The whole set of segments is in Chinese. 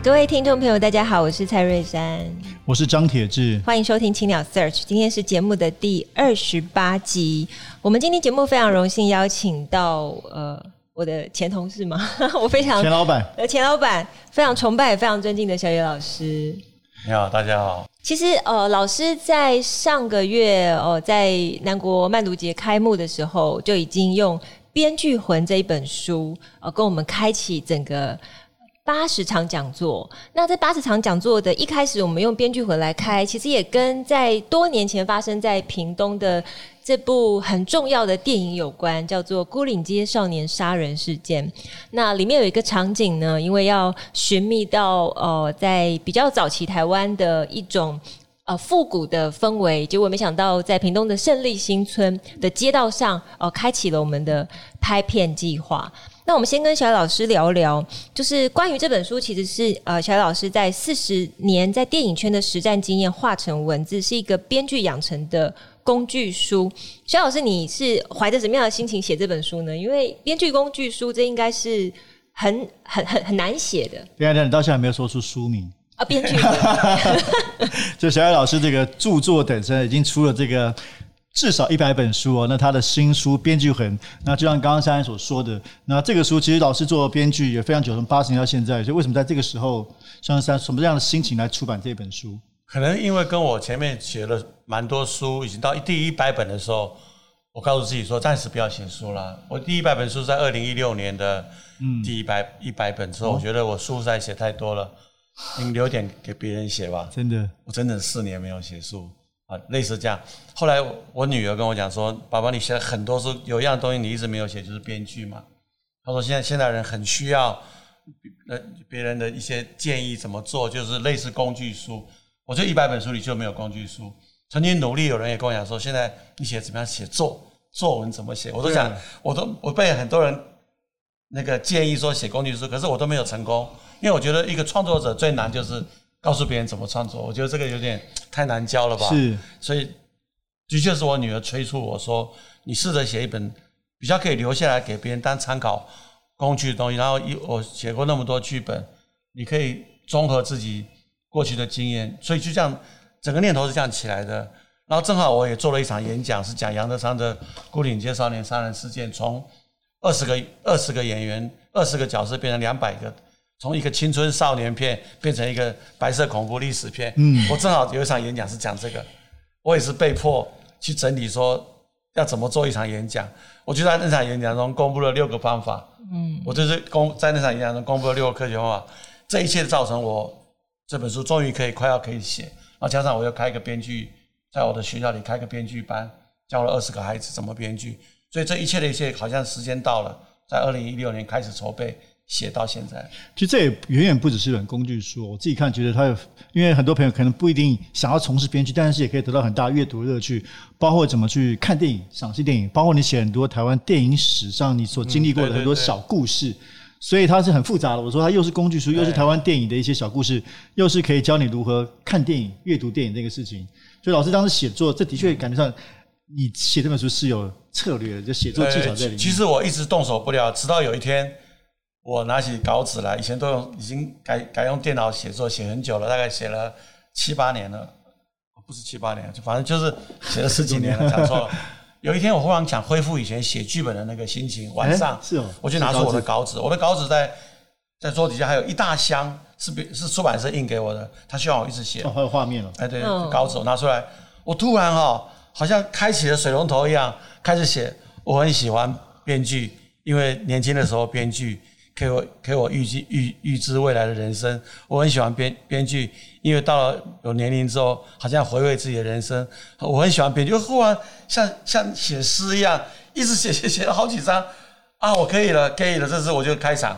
各位听众朋友，大家好，我是蔡瑞山，我是张铁志，欢迎收听青鸟 Search。今天是节目的第二十八集。我们今天节目非常荣幸邀请到呃我的前同事嘛，我非常前老板呃前老板非常崇拜也非常尊敬的小野老师。你好，大家好。其实呃老师在上个月哦、呃、在南国漫读节开幕的时候就已经用《编剧魂》这一本书呃跟我们开启整个。八十场讲座，那这八十场讲座的一开始，我们用编剧回来开，其实也跟在多年前发生在屏东的这部很重要的电影有关，叫做《孤岭街少年杀人事件》。那里面有一个场景呢，因为要寻觅到呃，在比较早期台湾的一种呃复古的氛围，结果没想到在屏东的胜利新村的街道上，呃，开启了我们的拍片计划。那我们先跟小野老师聊聊，就是关于这本书，其实是呃小野老师在四十年在电影圈的实战经验化成文字，是一个编剧养成的工具书。小野老师，你是怀着什么样的心情写这本书呢？因为编剧工具书这应该是很很很很难写的。对啊，你到现在还没有说出书名啊？编剧，就小艾老师这个著作等身已经出了这个。至少一百本书哦，那他的新书《编剧很》，那就像刚刚珊珊所说的，那这个书其实老师做编剧也非常久，从八十年到现在，所以为什么在这个时候，像珊什么样的心情来出版这本书？可能因为跟我前面写了蛮多书，已经到第一百本的时候，我告诉自己说暂时不要写书了。我第一百本书在二零一六年的第一百一百本之后，我觉得我书实在写太多了，你留点给别人写吧。真的，我整整四年没有写书。啊，类似这样。后来我女儿跟我讲说：“爸爸，你写了很多书，有一样东西你一直没有写，就是编剧嘛。”她说：“现在现代人很需要呃别人的一些建议怎么做，就是类似工具书。”我这一百本书里就没有工具书。曾经努力，有人也跟我讲说：“现在你写怎么样写作作文怎么写？”我都想，我都我被很多人那个建议说写工具书，可是我都没有成功，因为我觉得一个创作者最难就是。告诉别人怎么创作，我觉得这个有点太难教了吧？是，所以的确是我女儿催促我说：“你试着写一本比较可以留下来给别人当参考工具的东西。”然后一我写过那么多剧本，你可以综合自己过去的经验，所以就这样整个念头是这样起来的。然后正好我也做了一场演讲，是讲杨德昌的《孤岭街少年杀人事件》，从二十个二十个演员、二十个角色变成两百个。从一个青春少年片变成一个白色恐怖历史片，嗯，我正好有一场演讲是讲这个，我也是被迫去整理说要怎么做一场演讲。我就在那场演讲中公布了六个方法，嗯，我就是公在那场演讲中公布了六个科学方法，这一切造成我这本书终于可以快要可以写，然后加上我又开一个编剧，在我的学校里开个编剧班，教了二十个孩子怎么编剧，所以这一切的一切好像时间到了，在二零一六年开始筹备。写到现在，其实这也远远不只是一本工具书。我自己看，觉得它有，因为很多朋友可能不一定想要从事编剧，但是也可以得到很大阅读乐趣，包括怎么去看电影、赏析电影，包括你写很多台湾电影史上你所经历过的很多小故事。所以它是很复杂的。我说它又是工具书，又是台湾电影的一些小故事，又是可以教你如何看电影、阅读电影这个事情。所以老师当时写作，这的确感觉上你写这本书是有策略的，就写作技巧在里面。其实我一直动手不了，直到有一天。我拿起稿纸来，以前都用，已经改改用电脑写作，写很久了，大概写了七八年了，不是七八年，就反正就是写了十几年了，讲错了。有一天我忽然想恢复以前写剧本的那个心情，晚上，是哦，我就拿出我的稿纸，我的稿纸在在桌底下还有一大箱，是是出版社印给我的，他希望我一直写。哦，还有画面了。哎，对，稿纸我拿出来，我突然哈，好像开启了水龙头一样，开始写。我很喜欢编剧，因为年轻的时候编剧。给我给我预计预预知未来的人生，我很喜欢编编剧，因为到了有年龄之后，好像回味自己的人生。我很喜欢编剧，就忽然像像写诗一样，一直写写写了好几章啊！我可以了，可以了，这次我就开场。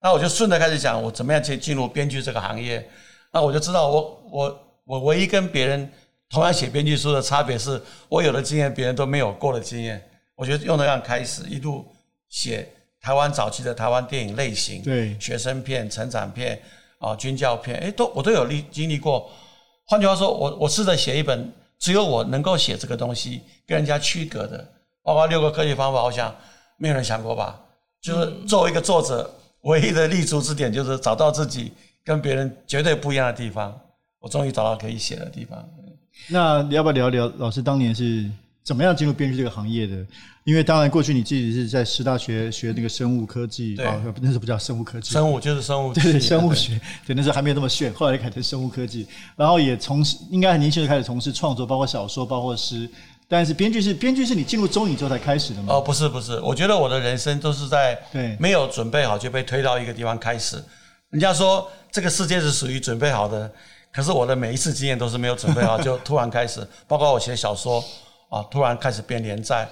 那我就顺着开始讲，我怎么样去进入编剧这个行业。那我就知道我，我我我唯一跟别人同样写编剧书的差别是，我有的经验别人都没有过的经验。我觉得用这样开始一路写台湾早期的台湾电影类型，对，学生片、成长片啊、军教片，哎，都我都有历经历过。换句话说，我我试着写一本只有我能够写这个东西跟人家区隔的，包括六个科学方法，我想没有人想过吧？就是作为一个作者，唯一的立足之点就是找到自己跟别人绝对不一样的地方。我终于找到可以写的地方。那你要不要聊聊老师当年是怎么样进入编剧这个行业的？因为当然过去你自己是在师大学学那个生物科技，对，那时候不叫生物科技，生物就是生物，对，生物学，对，那时候还没有那么炫，后来改成生物科技，然后也从事应该很年轻就开始从事创作，包括小说，包括诗。但是编剧是编剧是你进入中影之后才开始的吗？哦，不是不是，我觉得我的人生都是在对没有准备好就被推到一个地方开始。人家说这个世界是属于准备好的，可是我的每一次经验都是没有准备好就突然开始。包括我写小说啊，突然开始编连载。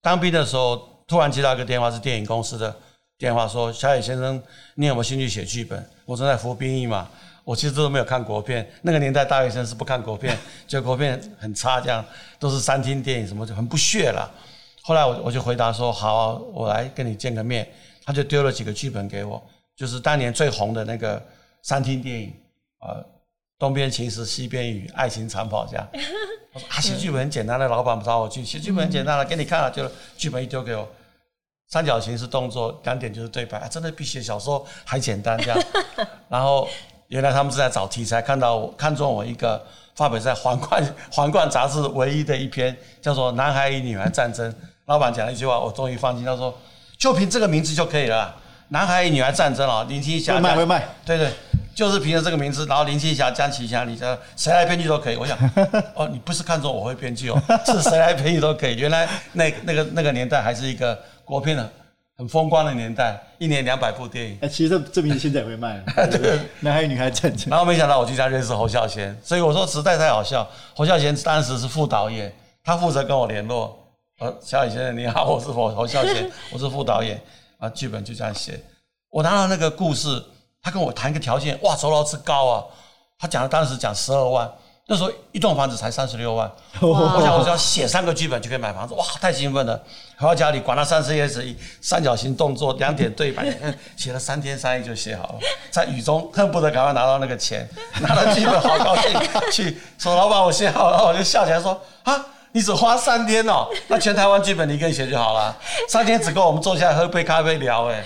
当兵的时候突然接到一个电话，是电影公司的电话，说小野先生，你有没有兴趣写剧本？我正在服兵役嘛。我其实都没有看国片，那个年代大学生是不看国片，就国片很差，这样都是三厅电影什么就很不屑了。后来我我就回答说好，我来跟你见个面。他就丢了几个剧本给我，就是当年最红的那个三厅电影，呃，东边晴时，西边雨，爱情长跑这样。我说啊，写剧本很简单的，老板不找我去写剧本很简单了，给你看了，就剧本一丢给我，三角形是动作，两点就是对白，啊，真的比写小说还简单这样，然后。原来他们是在找题材，看到我看中我一个发表在《皇冠》《皇冠》杂志唯一的一篇，叫做《男孩与女孩战争》。老板讲了一句话，我终于放心。他说：“就凭这个名字就可以了，《男孩与女孩战争》啊，林青霞会卖会卖，对对，就是凭着这个名字，然后林青霞、江启霞，你这谁来编剧都可以。”我想，哦，你不是看中我会编剧哦，是谁来编剧都可以。原来那那个那个年代还是一个国片的。很风光的年代，一年两百部电影。哎，其实这这名字现在也会卖了。对，男孩女孩战争。然后没想到我就这样认识侯孝贤，所以我说实在太好笑。侯孝贤当时是副导演，他负责跟我联络。呃，小野先生你好，我是侯侯孝贤，我是副导演。啊，剧本就这样写。我拿到那个故事，他跟我谈一个条件，哇，酬劳之高啊！他讲的当时讲十二万。那时候一栋房子才三十六万，我想我只要写三个剧本就可以买房子，哇，太兴奋了！回到家里，管他三十一，三角形动作，两点对白，写了三天三夜就写好了，在雨中恨不得赶快拿到那个钱，拿到剧本好高兴，去说老板我写好了，我就笑起来说啊，你只花三天哦，那全台湾剧本你一个人写就好了，三天只够我们坐下来喝杯咖啡聊，哎，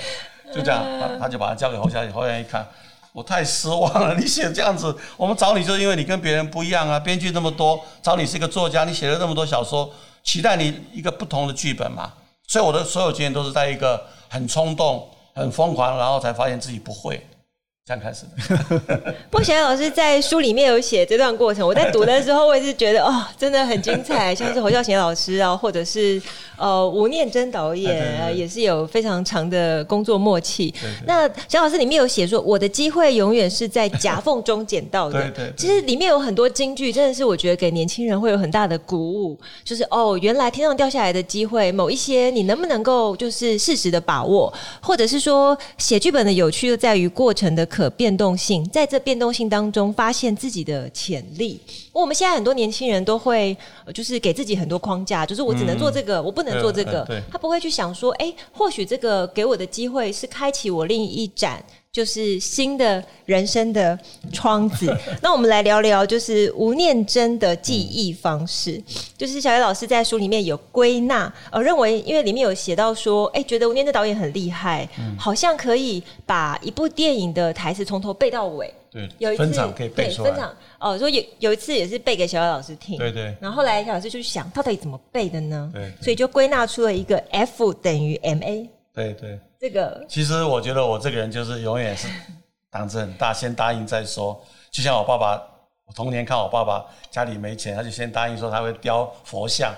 就这样，他他就把它交给侯小姐，侯小姐一看。我太失望了！你写这样子，我们找你就是因为你跟别人不一样啊。编剧那么多，找你是一个作家，你写了那么多小说，期待你一个不同的剧本嘛。所以我的所有经验都是在一个很冲动、很疯狂，然后才发现自己不会。刚开始的，不过小野老师在书里面有写这段过程，我在读的时候，我也是觉得哦，真的很精彩。像是侯孝贤老师啊，或者是呃吴念真导演，也是有非常长的工作默契。那小老师里面有写说，我的机会永远是在夹缝中捡到的。对，对对，其实里面有很多金句，真的是我觉得给年轻人会有很大的鼓舞。就是哦，原来天上掉下来的机会，某一些你能不能够就是适时的把握，或者是说写剧本的有趣就在于过程的可变动性，在这变动性当中发现自己的潜力。我们现在很多年轻人都会，就是给自己很多框架，就是我只能做这个，嗯、我不能做这个。他不会去想说，哎，或许这个给我的机会是开启我另一盏。就是新的人生的窗子。那我们来聊聊，就是吴念真的记忆方式。就是小野老师在书里面有归纳，呃，认为因为里面有写到说，哎，觉得吴念真导演很厉害，好像可以把一部电影的台词从头背到尾。对，有一次可以背出来。分场哦，说有有一次也是背给小野老师听。对对。然后后来小野老师就想，到底怎么背的呢？对。所以就归纳出了一个 F 等于 ma。对对。这个其实我觉得我这个人就是永远是胆子很大，先答应再说。就像我爸爸，我童年看我爸爸家里没钱，他就先答应说他会雕佛像，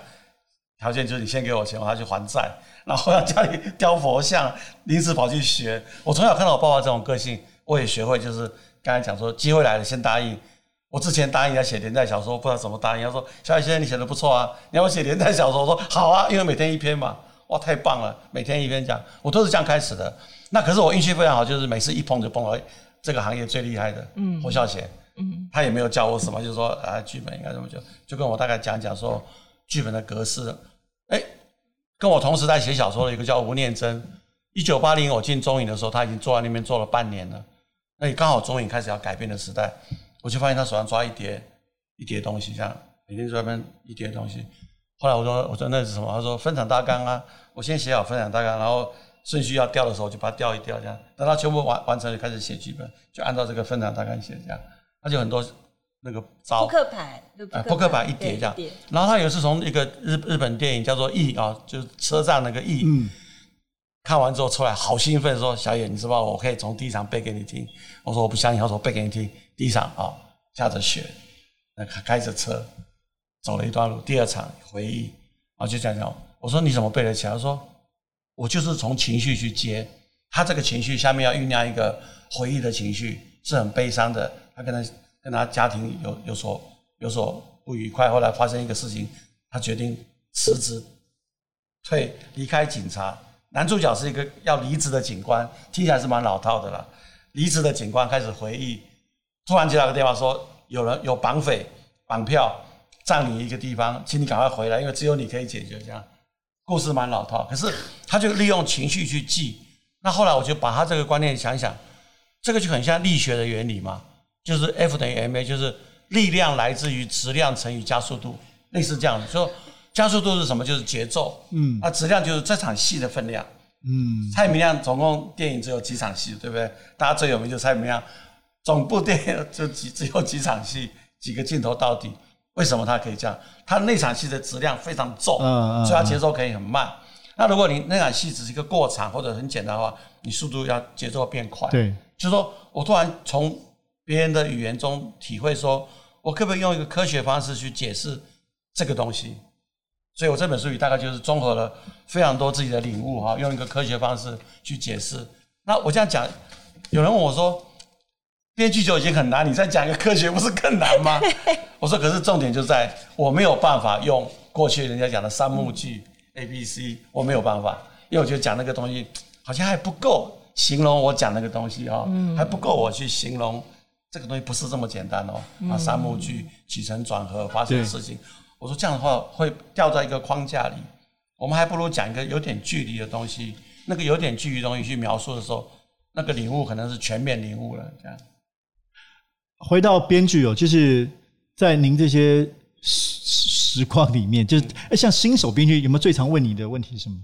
条件就是你先给我钱，我要去还债。然后让家里雕佛像，临时跑去学。我从小看到我爸爸这种个性，我也学会，就是刚才讲说机会来了先答应。我之前答应要写连载小说，不知道怎么答应。他说：“小野先生，你写的不错啊，你要我写连载小说。”我说：“好啊，因为每天一篇嘛。”哇，太棒了！每天一篇讲，我都是这样开始的。那可是我运气非常好，就是每次一碰就碰到这个行业最厉害的，嗯，侯孝贤，嗯，他也没有教我什么，就是说啊，剧本应该怎么就就跟我大概讲讲说剧本的格式，哎，跟我同时在写小说的一个叫吴念真，一九八零我进中影的时候，他已经坐在那边坐了半年了，那也刚好中影开始要改变的时代，我就发现他手上抓一叠一叠东西，这样每天在那边一叠东西，后来我说我说那是什么？他说分场大纲啊，我先写好分场大纲，然后。顺序要调的时候，就把它调一调，这样等到全部完完成，就开始写剧本，就按照这个分场大纲写这样。他就很多那个招，扑克牌，扑克牌一叠这样。然后他有一次从一个日日本电影叫做《E》啊，就是车站那个 E，嗯，看完之后出来好兴奋，说：“小野，你知道我可以从第一场背给你听。”我说：“我不相信。”他说：“背给你听。”第一场啊，下着雪，那开着车走了一段路。第二场回忆，然后就这样讲。我说：“你怎么背得起来？”他说。我就是从情绪去接，他这个情绪下面要酝酿一个回忆的情绪，是很悲伤的。他跟他跟他家庭有有所有所不愉快，后来发生一个事情，他决定辞职退离开警察。男主角是一个要离职的警官，听起来是蛮老套的了。离职的警官开始回忆，突然接到个电话说，有人有绑匪绑票占领一个地方，请你赶快回来，因为只有你可以解决这样。故事蛮老套，可是他就利用情绪去记。那后来我就把他这个观念想想，这个就很像力学的原理嘛，就是 F 等于 ma，就是力量来自于质量乘以加速度，类似这样的。说加速度是什么？就是节奏。嗯。啊质量就是这场戏的分量。嗯。蔡明亮总共电影只有几场戏，对不对？大家最有名就是蔡明亮，总部电影就几只有几场戏，几个镜头到底。为什么他可以这样？他那场戏的质量非常重，所以他节奏可以很慢。那如果你那场戏只是一个过场或者很简单的话，你速度要节奏变快。对，就是说我突然从别人的语言中体会，说我可不可以用一个科学方式去解释这个东西？所以我这本书里大概就是综合了非常多自己的领悟哈，用一个科学方式去解释。那我这样讲，有人问我说。编剧就已经很难，你再讲一个科学，不是更难吗？我说，可是重点就在我没有办法用过去人家讲的三幕剧 A B C，我没有办法，因为我觉得讲那个东西好像还不够形容我讲那个东西啊，还不够我去形容这个东西不是这么简单哦。啊，三幕剧起承转合发生的事情，我说这样的话会掉在一个框架里，我们还不如讲一个有点距离的东西，那个有点距离的东西去描述的时候，那个领悟可能是全面领悟了，这样。回到编剧哦，就是在您这些实实况里面，就是哎，像新手编剧有没有最常问你的问题是什么？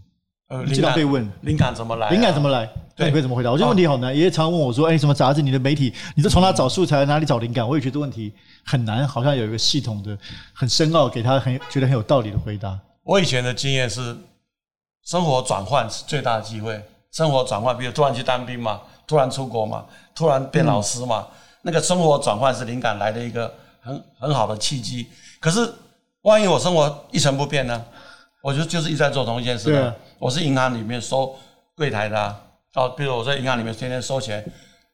呃，经常被问灵感怎么来？灵感怎么来？那你会怎么回答？我觉得问题好难，也常问我说：“哎，什么杂志？你的媒体？你是从哪找素材？哪里找灵感？”我也觉得问题很难，好像有一个系统的、很深奥，给他很觉得很有道理的回答。我以前的经验是，生活转换是最大的机会。生活转换，比如突然去当兵嘛，突然出国嘛，突然变老师嘛。那个生活转换是灵感来的一个很很好的契机，可是万一我生活一成不变呢？我就就是一直在做同一件事。对，我是银行里面收柜台的啊，哦，比如我在银行里面天天收钱，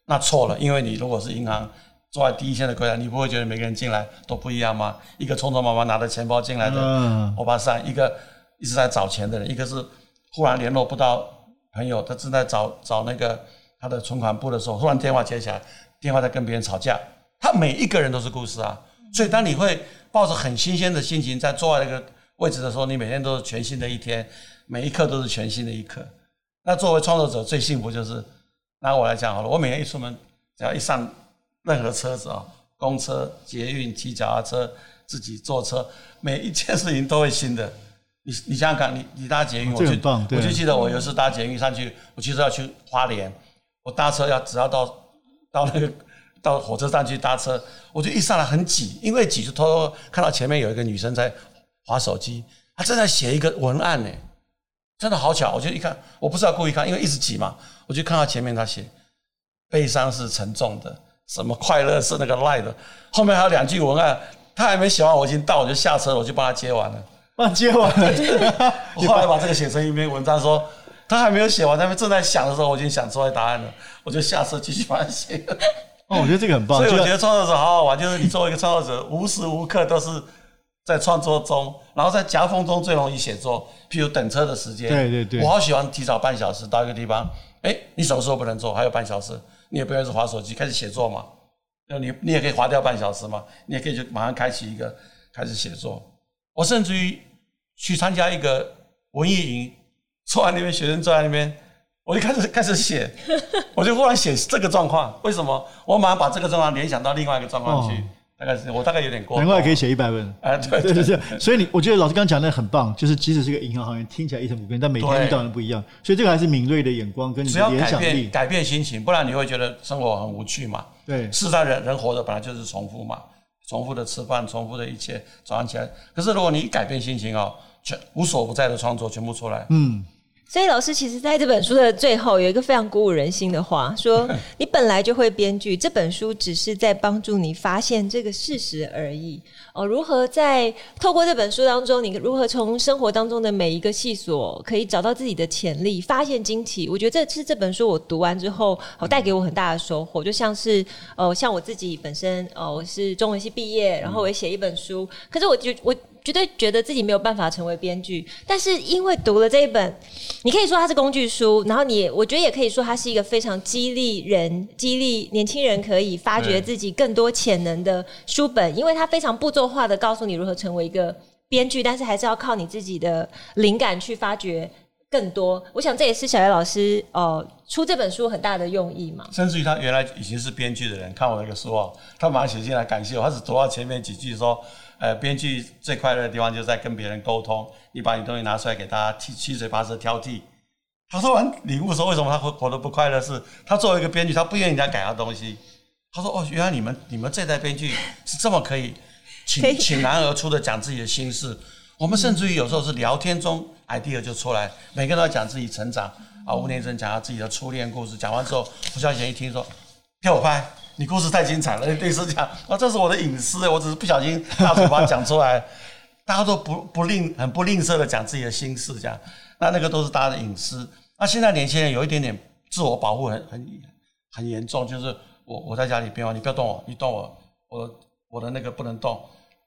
那错了，因为你如果是银行坐在第一线的柜台，你不会觉得每个人进来都不一样吗？一个匆匆忙忙拿着钱包进来的欧巴桑，一个一直在找钱的人，一个是忽然联络不到朋友，他正在找找那个他的存款簿的时候，忽然电话接起来。电话在跟别人吵架，他每一个人都是故事啊，所以当你会抱着很新鲜的心情在坐在那个位置的时候，你每天都是全新的一天，每一刻都是全新的一刻。那作为创作者最幸福就是，拿我来讲好了，我每天一出门，只要一上任何车子啊，公车、捷运、骑脚踏车、自己坐车，每一件事情都会新的。你你想想看，你你搭捷运，我就我就记得我有一次搭捷运上去，我其实要去花莲，我搭车要只要到。到那个到火车站去搭车，我就一上来很挤，因为挤就偷偷看到前面有一个女生在划手机，她正在写一个文案呢，真的好巧，我就一看，我不是要故意看，因为一直挤嘛，我就看到前面她写，悲伤是沉重的，什么快乐是那个 light 的，后面还有两句文案，她还没写完，我已经到，我就下车，我就帮她接完了，帮她接完了，我后来把这个写成一篇文章说。他还没有写完，他们正在想的时候，我已经想出来答案了。我就下车继续把它写。哦，我觉得这个很棒。所以我觉得创作者好好玩，就是你作为一个创作者，无时无刻都是在创作中，然后在夹缝中最容易写作。譬如等车的时间，对对对，我好喜欢提早半小时到一个地方。哎，你什么时候不能做？还有半小时，你也不要是划手机开始写作嘛？那你你也可以划掉半小时嘛？你也可以就马上开启一个开始写作。我甚至于去参加一个文艺营，坐在那边，学生坐在那边，我就开始开始写，我就忽然写这个状况。为什么？我马上把这个状况联想到另外一个状况去。哦大概是我大概有点过，难怪可以写一百本啊，对对对，所以你我觉得老师刚刚讲的很棒，就是即使是一个银行行员，听起来一成不变，但每天遇到的不一样，所以这个还是敏锐的眼光跟你的联想力，改变心情，不然你会觉得生活很无趣嘛。对，事实上人人活着本来就是重复嘛，重复的吃饭，重复的一切，早上起来。可是如果你一改变心情哦，全无所不在的创作全部出来。嗯。所以老师其实在这本书的最后有一个非常鼓舞人心的话，说 你本来就会编剧，这本书只是在帮助你发现这个事实而已。哦，如何在透过这本书当中，你如何从生活当中的每一个细琐可以找到自己的潜力，发现惊奇？我觉得这是这本书我读完之后，哦，带给我很大的收获。就像是呃，像我自己本身哦，我是中文系毕业，然后我也写一本书，可是我就我。绝对觉得自己没有办法成为编剧，但是因为读了这一本，你可以说它是工具书，然后你我觉得也可以说它是一个非常激励人、激励年轻人可以发掘自己更多潜能的书本，因为它非常步骤化的告诉你如何成为一个编剧，但是还是要靠你自己的灵感去发掘更多。我想这也是小叶老师呃出这本书很大的用意嘛。甚至于他原来已经是编剧的人，看我那个书哦，他马上写进来感谢我，他只读到前面几句说。呃，编剧最快乐的地方就是在跟别人沟通。你把你东西拿出来给大家，七七嘴八舌挑剔。他说完领悟说，为什么他活活得不快乐？是他作为一个编剧，他不愿意人家改他东西。他说哦，原来你们你们这代编剧是这么可以挺挺难而出的讲自己的心事。我们甚至于有时候是聊天中 idea 就出来，每个人都要讲自己成长啊。吴念真讲他自己的初恋故事，讲完之后，胡孝贤一听说，给我拍。你故事太精彩了，律师讲，啊，这是我的隐私，我只是不小心大嘴巴讲出来，大家都不不吝很不吝啬的讲自己的心事，这样，那那个都是大家的隐私。那现在年轻人有一点点自我保护很很很严重，就是我我在家里边哦，你不要动我，你动我，我我的那个不能动。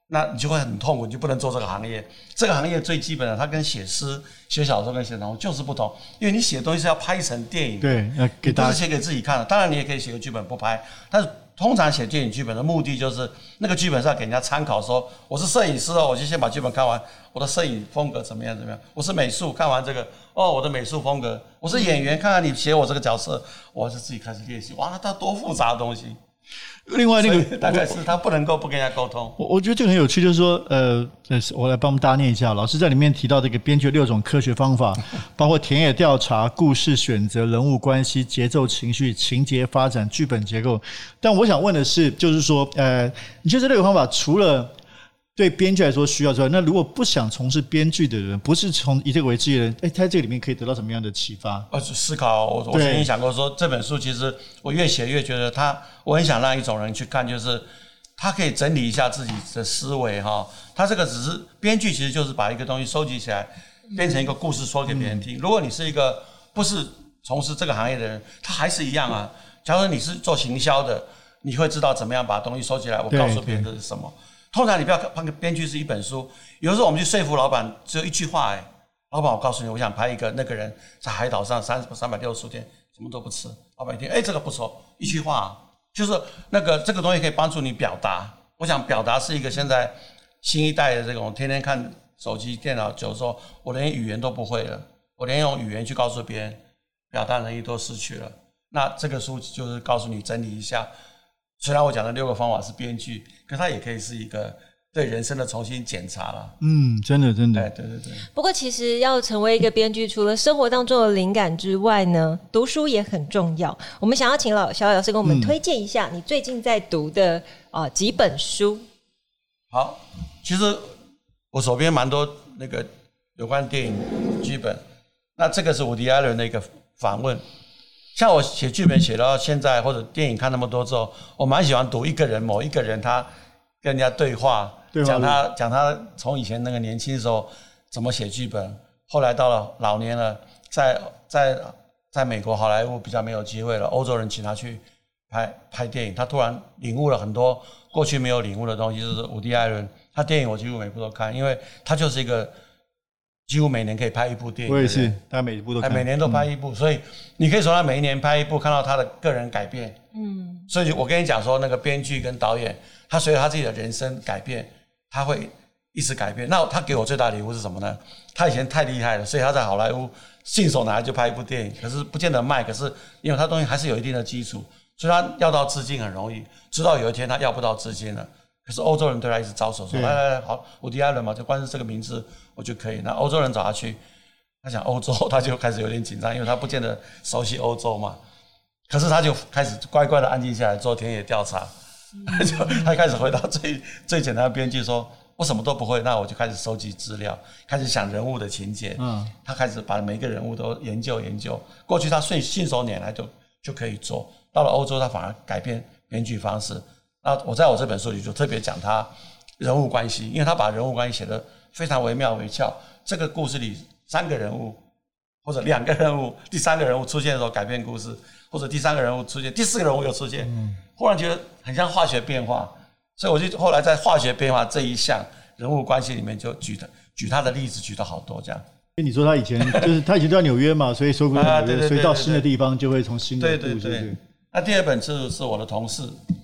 那你就会很痛苦，你就不能做这个行业。这个行业最基本的，它跟写诗、写小说跟写东西就是不同，因为你写东西是要拍成电影，对，要给大家，不是写给自己看的。当然，你也可以写个剧本不拍，但是通常写电影剧本的目的就是那个剧本是要给人家参考，说我是摄影师哦，我就先把剧本看完，我的摄影风格怎么样怎么样。我是美术，看完这个哦，我的美术风格。我是演员，看看你写我这个角色，我是自己开始练习。哇，它多复杂的东西。另外那个大概是他不能够不跟人家沟通。我我觉得这个很有趣，就是说，呃，我来帮我们大家念一下。老师在里面提到这个编剧六种科学方法，包括田野调查、故事选择、人物关系、节奏、情绪、情节发展、剧本结构。但我想问的是，就是说，呃，你觉得这六个方法除了对编剧来说需要之外，那如果不想从事编剧的人，不是从以这个为职业的人，哎，他在这里面可以得到什么样的启发？呃，思考。我我曾经想过说，这本书其实我越写越觉得他，我很想让一种人去看，就是他可以整理一下自己的思维哈。他这个只是编剧，其实就是把一个东西收集起来，变成一个故事说给别人听。如果你是一个不是从事这个行业的人，他还是一样啊。假如你是做行销的，你会知道怎么样把东西收起来，我告诉别人这是什么。通常你不要看，编剧是一本书。有时候我们去说服老板，只有一句话，哎，老板，我告诉你，我想拍一个那个人在海岛上三三百六十天什么都不吃。老板一听，哎，这个不错，一句话就是那个这个东西可以帮助你表达。我想表达是一个现在新一代的这种天天看手机、电脑，久的时候我连语言都不会了，我连用语言去告诉别人表达能力都失去了。那这个书就是告诉你整理一下。虽然我讲的六个方法是编剧，可它也可以是一个对人生的重新检查了。嗯，真的，真的，对对对。不过，其实要成为一个编剧，除了生活当中的灵感之外呢，读书也很重要。我们想要请老小叶老师给我们推荐一下你最近在读的啊、呃、几本书。好，其实我手边蛮多那个有关电影剧本。那这个是伍迪·艾伦的一个访问。像我写剧本写到现在，或者电影看那么多之后，我蛮喜欢读一个人，某一个人他跟人家对话，讲他讲他从以前那个年轻的时候怎么写剧本，后来到了老年了，在在在美国好莱坞比较没有机会了，欧洲人请他去拍拍电影，他突然领悟了很多过去没有领悟的东西。就是伍迪·艾伦，他电影我几乎每部都看，因为他就是一个几乎每年可以拍一部电影。我也是，他每一部每年都拍一部，嗯、所以你可以从他每一年拍一部看到他的个人改变。嗯，所以我跟你讲说，那个编剧跟导演，他随着他自己的人生改变，他会一直改变。那他给我最大的礼物是什么呢？他以前太厉害了，所以他在好莱坞信手拿来就拍一部电影，可是不见得卖。可是因为他东西还是有一定的基础。所以他要到资金很容易，直到有一天他要不到资金了。可是欧洲人对他一直招手说：“来来来，好，伍迪·艾伦嘛，就光是这个名字我就可以。”那欧洲人找他去，他想欧洲，他就开始有点紧张，因为他不见得熟悉欧洲嘛。可是他就开始乖乖的安静下来做田野调查，就他开始回到最最简单的编剧说：“我什么都不会，那我就开始收集资料，开始想人物的情节。”嗯，他开始把每一个人物都研究研究。过去他顺信手拈来就就可以做。到了欧洲，他反而改变编剧方式。那我在我这本书里就特别讲他人物关系，因为他把人物关系写得非常惟妙惟肖。这个故事里三个人物或者两个人物，第三个人物出现的时候改变故事，或者第三个人物出现，第四个人物又出现，忽然觉得很像化学变化。所以我就后来在化学变化这一项人物关系里面就举的举他的例子举了好多这样。你说他以前就是他以前都在纽约嘛，所以说过纽约，所以到新的地方就会从新的故事。对对对。那第二本是是我的同事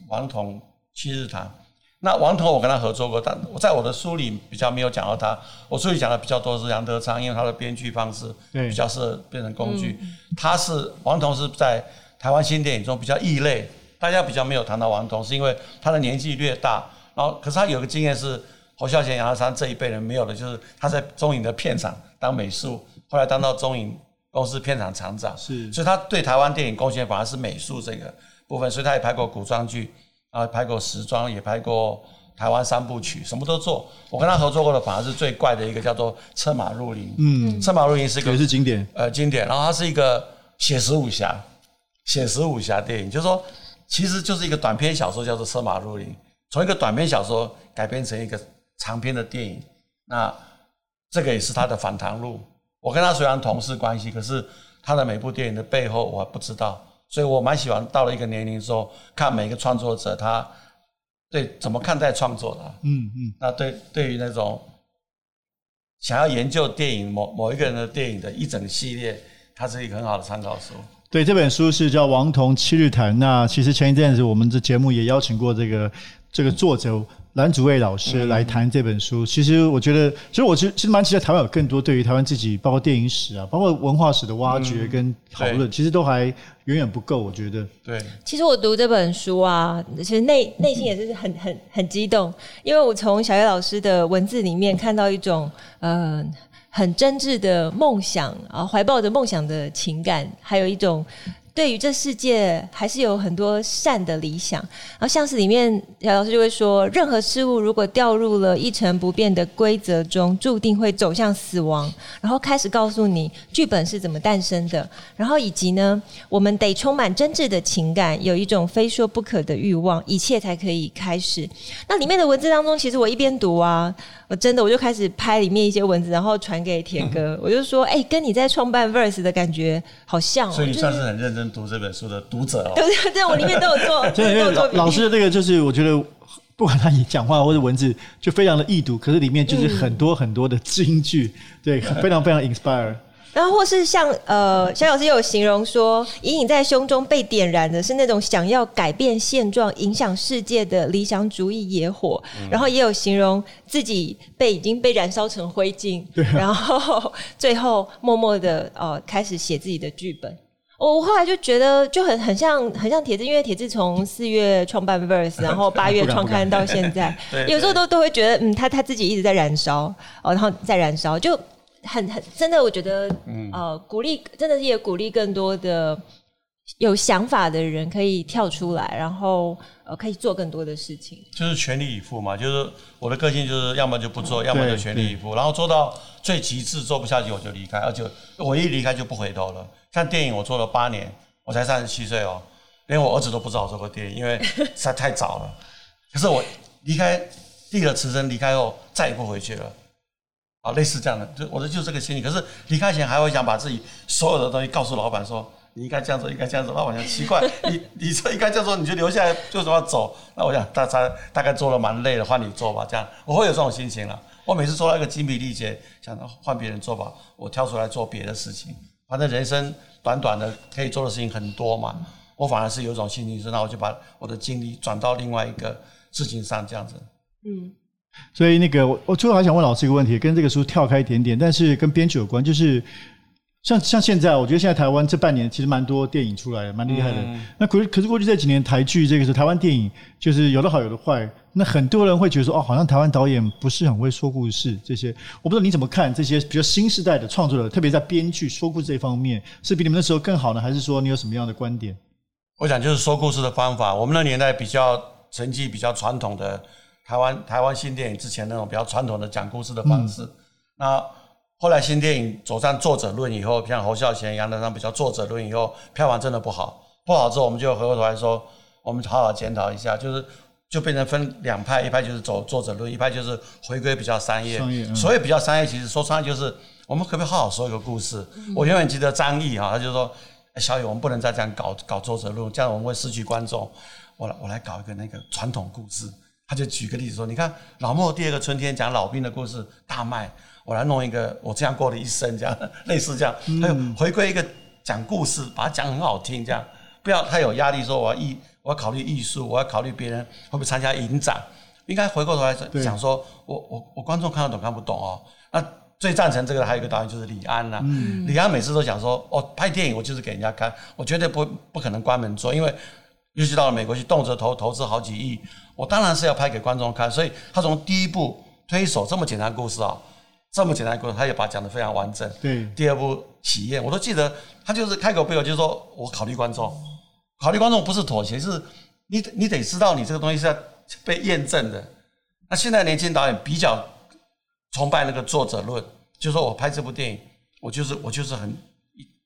王彤七日谈。那王彤我跟他合作过，但我在我的书里比较没有讲到他。我书里讲的比较多是杨德昌，因为他的编剧方式比较适合变成工具。他是王彤是在台湾新电影中比较异类，大家比较没有谈到王彤，是因为他的年纪略大。然后可是他有个经验是侯孝贤、杨德昌这一辈人没有的，就是他在中影的片场当美术，后来当到中影。公司片场厂长是，所以他对台湾电影贡献反而是美术这个部分，所以他也拍过古装剧，啊，拍过时装，也拍过台湾三部曲，什么都做。我跟他合作过的反而是最怪的一个，叫做《策马入林》。嗯，《策马入林》是一个也是经典，呃，经典。然后它是一个写实武侠，写实武侠电影，就是说，其实就是一个短篇小说，叫做《策马入林》，从一个短篇小说改编成一个长篇的电影。那这个也是他的反弹录。我跟他虽然同事关系，可是他的每部电影的背后我还不知道，所以我蛮喜欢到了一个年龄之后，看每个创作者他对怎么看待创作的。嗯嗯。那对对于那种想要研究电影某某一个人的电影的一整系列，它是一个很好的参考书。对，这本书是叫《王彤七日谈》。那其实前一阵子我们的节目也邀请过这个这个作者。蓝祖蔚老师来谈这本书，其实我觉得，其实我其实其实蛮期待台湾有更多对于台湾自己，包括电影史啊，包括文化史的挖掘跟讨论，其实都还远远不够。我觉得，对。其实我读这本书啊，其实内内心也是很很很激动，因为我从小叶老师的文字里面看到一种呃很真挚的梦想啊，怀抱着梦想的情感，还有一种。对于这世界，还是有很多善的理想。然后，像是里面姚老师就会说，任何事物如果掉入了一成不变的规则中，注定会走向死亡。然后开始告诉你剧本是怎么诞生的。然后以及呢，我们得充满真挚的情感，有一种非说不可的欲望，一切才可以开始。那里面的文字当中，其实我一边读啊。我真的，我就开始拍里面一些文字，然后传给铁哥。我就说，哎、欸，跟你在创办 Verse 的感觉好像、哦。所以你算是很认真读这本书的读者哦。对对对，我里面都有做。老师的这个就是，我觉得不管他你讲话或者文字，就非常的易读，可是里面就是很多很多的金句，嗯、对，非常非常 inspire。然后或是像呃，小老师有形容说，隐隐在胸中被点燃的是那种想要改变现状、影响世界的理想主义野火。嗯、然后也有形容自己被已经被燃烧成灰烬，对啊、然后最后默默的呃开始写自己的剧本。我后来就觉得就很很像很像铁志，因为铁志从四月创办 Verse，然后八月创刊到现在，有时候都都会觉得嗯，他他自己一直在燃烧哦，然后在燃烧就。很很真的，我觉得，嗯、呃，鼓励真的是也鼓励更多的有想法的人可以跳出来，然后呃，可以做更多的事情。就是全力以赴嘛，就是我的个性就是要么就不做，嗯、要么就全力以赴，然后做到最极致，做不下去我就离开，而且我一离开就不回头了。像电影，我做了八年，我才三十七岁哦，连我儿子都不知道我做过电影，因为实在太早了。可是我离开，递了辞呈离开后，再也不回去了。啊，类似这样的，就我的就是这个心理。可是离开前还会想把自己所有的东西告诉老板说，你应该这样做，应该这样做。那我想奇怪，你你说应该这样做，你就留下来，就什么走？那我想大家大概做了蛮累的，换你做吧。这样我会有这种心情了。我每次做到一个精疲力竭，想到换别人做吧，我跳出来做别的事情。反正人生短短的，可以做的事情很多嘛。我反而是有一种心情，是那我就把我的精力转到另外一个事情上，这样子。嗯。所以那个我我最后还想问老师一个问题，跟这个书跳开一点点，但是跟编剧有关，就是。像像现在，我觉得现在台湾这半年其实蛮多电影出来的，蛮厉害的。嗯、那可是可是过去这几年台剧这个是台湾电影，就是有的好有的坏。那很多人会觉得说，哦，好像台湾导演不是很会说故事。这些我不知道你怎么看这些比较新时代的创作者，特别在编剧说故事这方面，是比你们那时候更好呢，还是说你有什么样的观点？我想就是说故事的方法，我们那年代比较成绩、比较传统的台湾台湾新电影之前那种比较传统的讲故事的方式，嗯、那。后来新电影走上作者论以后，像侯孝贤、杨德昌比较作者论以后，票房真的不好。不好之后，我们就回过头来说，我们好好检讨一下，就是就变成分两派，一派就是走作者论，一派就是回归比较商业。商业，嗯、所以比较商业，其实说穿了就是我们可不可以好好说一个故事？嗯、我永远记得张毅哈，他就说：“哎，小雨，我们不能再这样搞搞作者论，这样我们会失去观众。我来我来搞一个那个传统故事。”他就举个例子说：“你看老莫第二个春天讲老兵的故事大卖。”我来弄一个，我这样过的一生，这样类似这样，还有回归一个讲故事，把它讲很好听，这样。不要太有压力，说我要艺，我要考虑艺术，我要考虑别人会不会参加影展，应该回过头来讲说，我我我观众看得懂看不懂哦。那最赞成这个的还有一个导演就是李安呐、啊，嗯、李安每次都讲说，哦，拍电影我就是给人家看，我绝对不不可能关门做，因为尤其到了美国去，动辄投投资好几亿，我当然是要拍给观众看，所以他从第一部推手这么简单的故事啊、哦。这么简单的故事，他也把它讲得非常完整。对，第二部《喜宴》，我都记得，他就是开口闭口就是说我考虑观众，考虑观众不是妥协，是你你得知道你这个东西是要被验证的。那现在年轻导演比较崇拜那个作者论，就是说我拍这部电影，我就是我就是很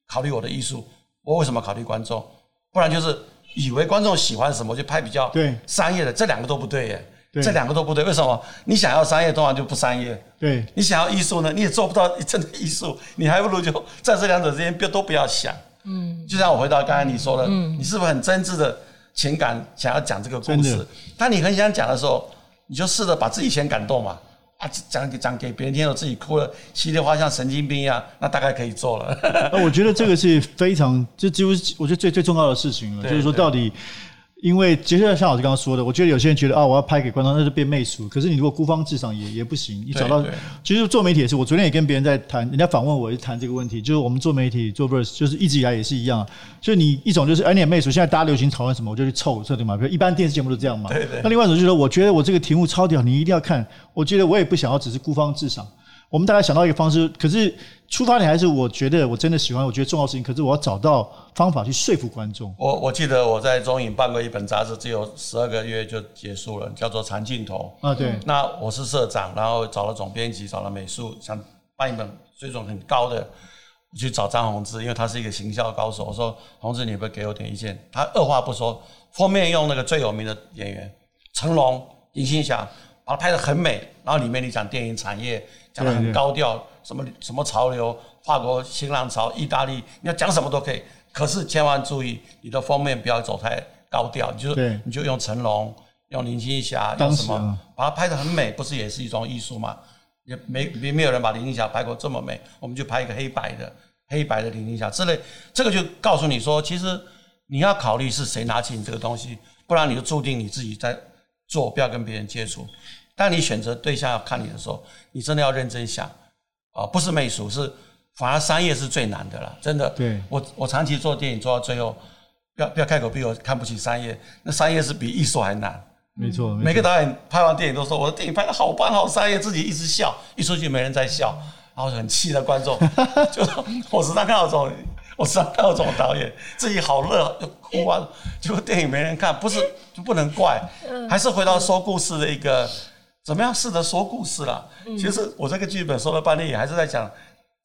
考虑我的艺术，我为什么考虑观众？不然就是以为观众喜欢什么就拍比较商业的，这两个都不对耶。对这两个都不对，为什么？你想要商业，通常就不商业。对，你想要艺术呢，你也做不到真的艺术，你还不如就 在这两者之间，别都不要想。嗯，就像我回到刚才你说的，嗯，你是不是很真挚的情感想要讲这个故事？当你很想讲的时候，你就试着把自己先感动嘛，啊，讲给讲给别人听，我自己哭了，稀里哗像神经病一样，那大概可以做了。那我觉得这个是非常，这几乎我觉得最最重要的事情了，就是说到底。因为就像像老师刚刚说的，我觉得有些人觉得啊，我要拍给观众，那就变媚俗。可是你如果孤芳自赏也也不行。你找到，其实做媒体也是。我昨天也跟别人在谈，人家访问我也谈这个问题，就是我们做媒体做 Verse，就是一直以来也是一样。就你一种就是哎，你很媚俗，现在大家流行讨论什么，我就去凑这对嘛。比如一般电视节目都这样嘛。对对。那另外一种就是说，我觉得我这个题目超屌，你一定要看。我觉得我也不想要只是孤芳自赏。我们大概想到一个方式，可是出发点还是我觉得我真的喜欢，我觉得重要事情。可是我要找到方法去说服观众。我我记得我在中影办过一本杂志，只有十二个月就结束了，叫做《长镜头》啊。对。那我是社长，然后找了总编辑，找了美术，想办一本水准很高的。我去找张宏志，因为他是一个行销高手。我说：“宏志，你会不会给我点意见？”他二话不说，封面用那个最有名的演员成龙、林青霞，把它拍得很美。然后里面你讲电影产业。讲得很高调，什么什么潮流，法国新浪潮，意大利，你要讲什么都可以。可是千万注意，你的封面不要走太高调，你就对你就用成龙，用林青霞，用什么，把它拍得很美，不是也是一种艺术吗？也没没没有人把林青霞拍过这么美，我们就拍一个黑白的黑白的林青霞之类，这个就告诉你说，其实你要考虑是谁拿起你这个东西，不然你就注定你自己在做，不要跟别人接触。当你选择对象要看你的时候，你真的要认真想，啊，不是媚俗，是反而商业是最难的了，真的。对，我我长期做电影做到最后，不要不要开口闭口看不起商业，那商业是比艺术还难。没错，每个导演拍完电影都说我的电影拍得好棒好商业，自己一直笑，一出去没人在笑，然后很气的观众，就我时常看到这种，我时常看到这种导演自己好热就哭啊，结果电影没人看，不是就不能怪，还是回到说故事的一个。怎么样试着说故事了？其实我这个剧本说了半天，也还是在讲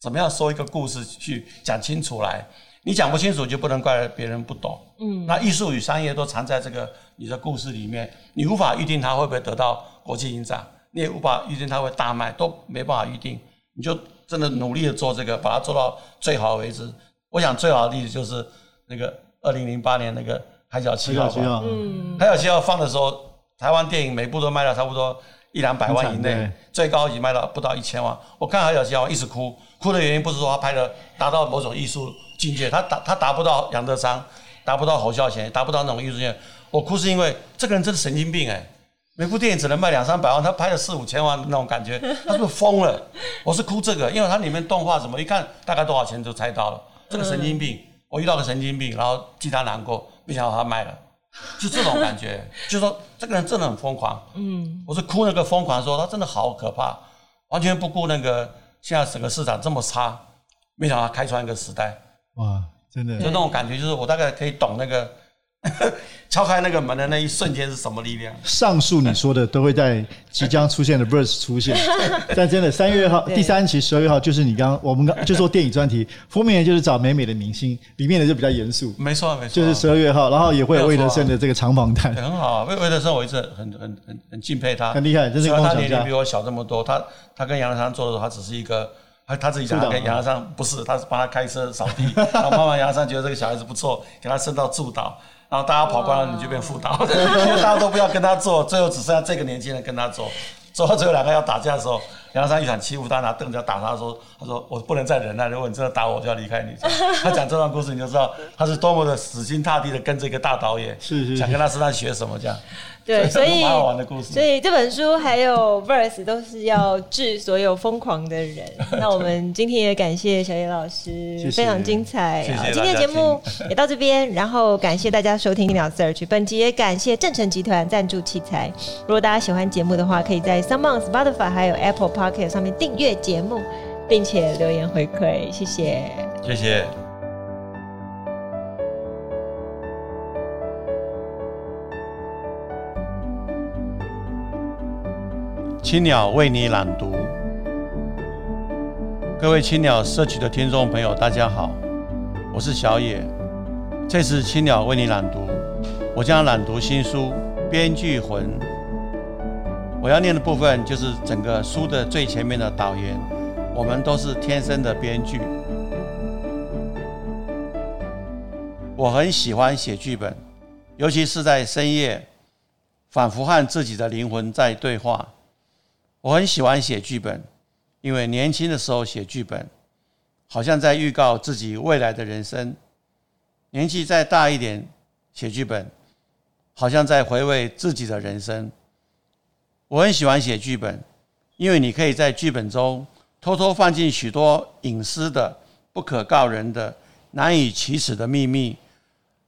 怎么样说一个故事去讲清楚来。你讲不清楚，就不能怪别人不懂。嗯，那艺术与商业都藏在这个你的故事里面，你无法预定它会不会得到国际影展，你也无法预定它会大卖，都没办法预定。你就真的努力的做这个，把它做到最好为止。我想最好的例子就是那个二零零八年那个海角七号，嗯，海角七号放的时候，台湾电影每部都卖了差不多一两百万以内，最高已经卖到不到一千万。我看海角七号一直哭，哭的原因不是说他拍的达到某种艺术境界，他达他达不到杨德昌，达不到侯孝贤，达不到那种艺术境界。我哭是因为这个人真的神经病哎、欸。每部电影只能卖两三百万，他拍了四五千万那种感觉，他是不是疯了？我是哭这个，因为它里面动画什么一看大概多少钱就猜到了。这个神经病，我遇到个神经病，然后替他难过，没想到他卖了，就这种感觉，就说这个人真的很疯狂。嗯，我是哭那个疯狂说他真的好可怕，完全不顾那个现在整个市场这么差，没想到他开创一个时代。哇，真的，就那种感觉，就是我大概可以懂那个。敲开那个门的那一瞬间是什么力量？上述你说的都会在即将出现的 Verse 出现，但真的三月号第三期十二月号就是你刚刚我们刚就做电影专题封面就是找美美的明星，里面的就比较严肃。没错没错，就是十二月号，然后也会有魏德胜的这个长访谈，很好啊。魏魏德胜我一直很很很很敬佩他，很厉害，就是他年龄比我小这么多，他他跟杨德昌做的时候，他只是一个。他他自己讲，他跟杨德昌不是，他是帮他开车扫地，然后慢慢杨德昌觉得这个小孩子不错，给他升到助导，然后大家跑光了，你就变副导，因为大家都不要跟他做，最后只剩下这个年轻人跟他做，做到最后两个要打架的时候，杨德昌一想欺负他，拿凳子要打他，说他说我不能再忍耐，如果你真的打我，我就要离开你。他讲这段故事，你就知道他是多么的死心塌地的跟这个大导演，是是，想跟他身上学什么这样。对，所以好玩的故事。所以这本书还有 Verse 都是要治所有疯狂的人。那我们今天也感谢小野老师，非常精彩。今天的节目也到这边，然后感谢大家收听《鸟 Search》。本集也感谢正成集团赞助器材。如果大家喜欢节目的话，可以在 SoundOn Spotify 还有 Apple Pocket 上面订阅节目，并且留言回馈。谢谢。谢谢。青鸟为你朗读，各位青鸟社区的听众朋友，大家好，我是小野。这次青鸟为你朗读，我将朗读新书《编剧魂》。我要念的部分就是整个书的最前面的导言。我们都是天生的编剧。我很喜欢写剧本，尤其是在深夜，仿佛和自己的灵魂在对话。我很喜欢写剧本，因为年轻的时候写剧本，好像在预告自己未来的人生；年纪再大一点，写剧本，好像在回味自己的人生。我很喜欢写剧本，因为你可以在剧本中偷偷放进许多隐私的、不可告人的、难以启齿的秘密，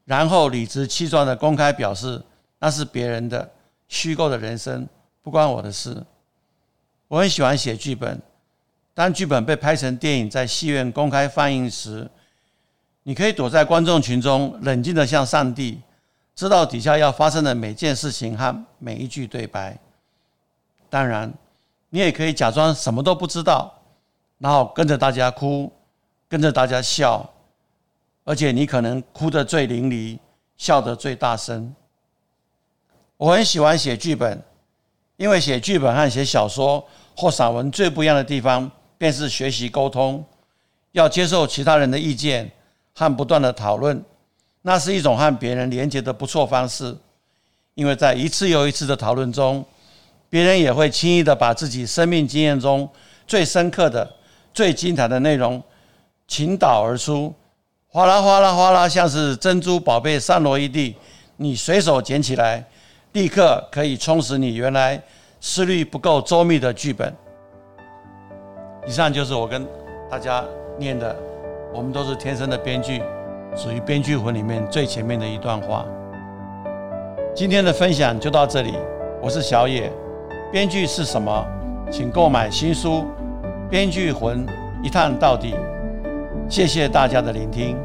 然后理直气壮地公开表示那是别人的虚构的人生，不关我的事。我很喜欢写剧本。当剧本被拍成电影，在戏院公开放映时，你可以躲在观众群中，冷静地像上帝，知道底下要发生的每件事情和每一句对白。当然，你也可以假装什么都不知道，然后跟着大家哭，跟着大家笑，而且你可能哭得最淋漓，笑得最大声。我很喜欢写剧本，因为写剧本和写小说。或散文最不一样的地方，便是学习沟通，要接受其他人的意见和不断的讨论，那是一种和别人连接的不错方式。因为在一次又一次的讨论中，别人也会轻易的把自己生命经验中最深刻的、最精彩的内容倾倒而出，哗啦哗啦哗啦，像是珍珠宝贝散落一地，你随手捡起来，立刻可以充实你原来。思虑不够周密的剧本。以上就是我跟大家念的，我们都是天生的编剧，属于编剧魂里面最前面的一段话。今天的分享就到这里，我是小野。编剧是什么？请购买新书《编剧魂》，一探到底。谢谢大家的聆听。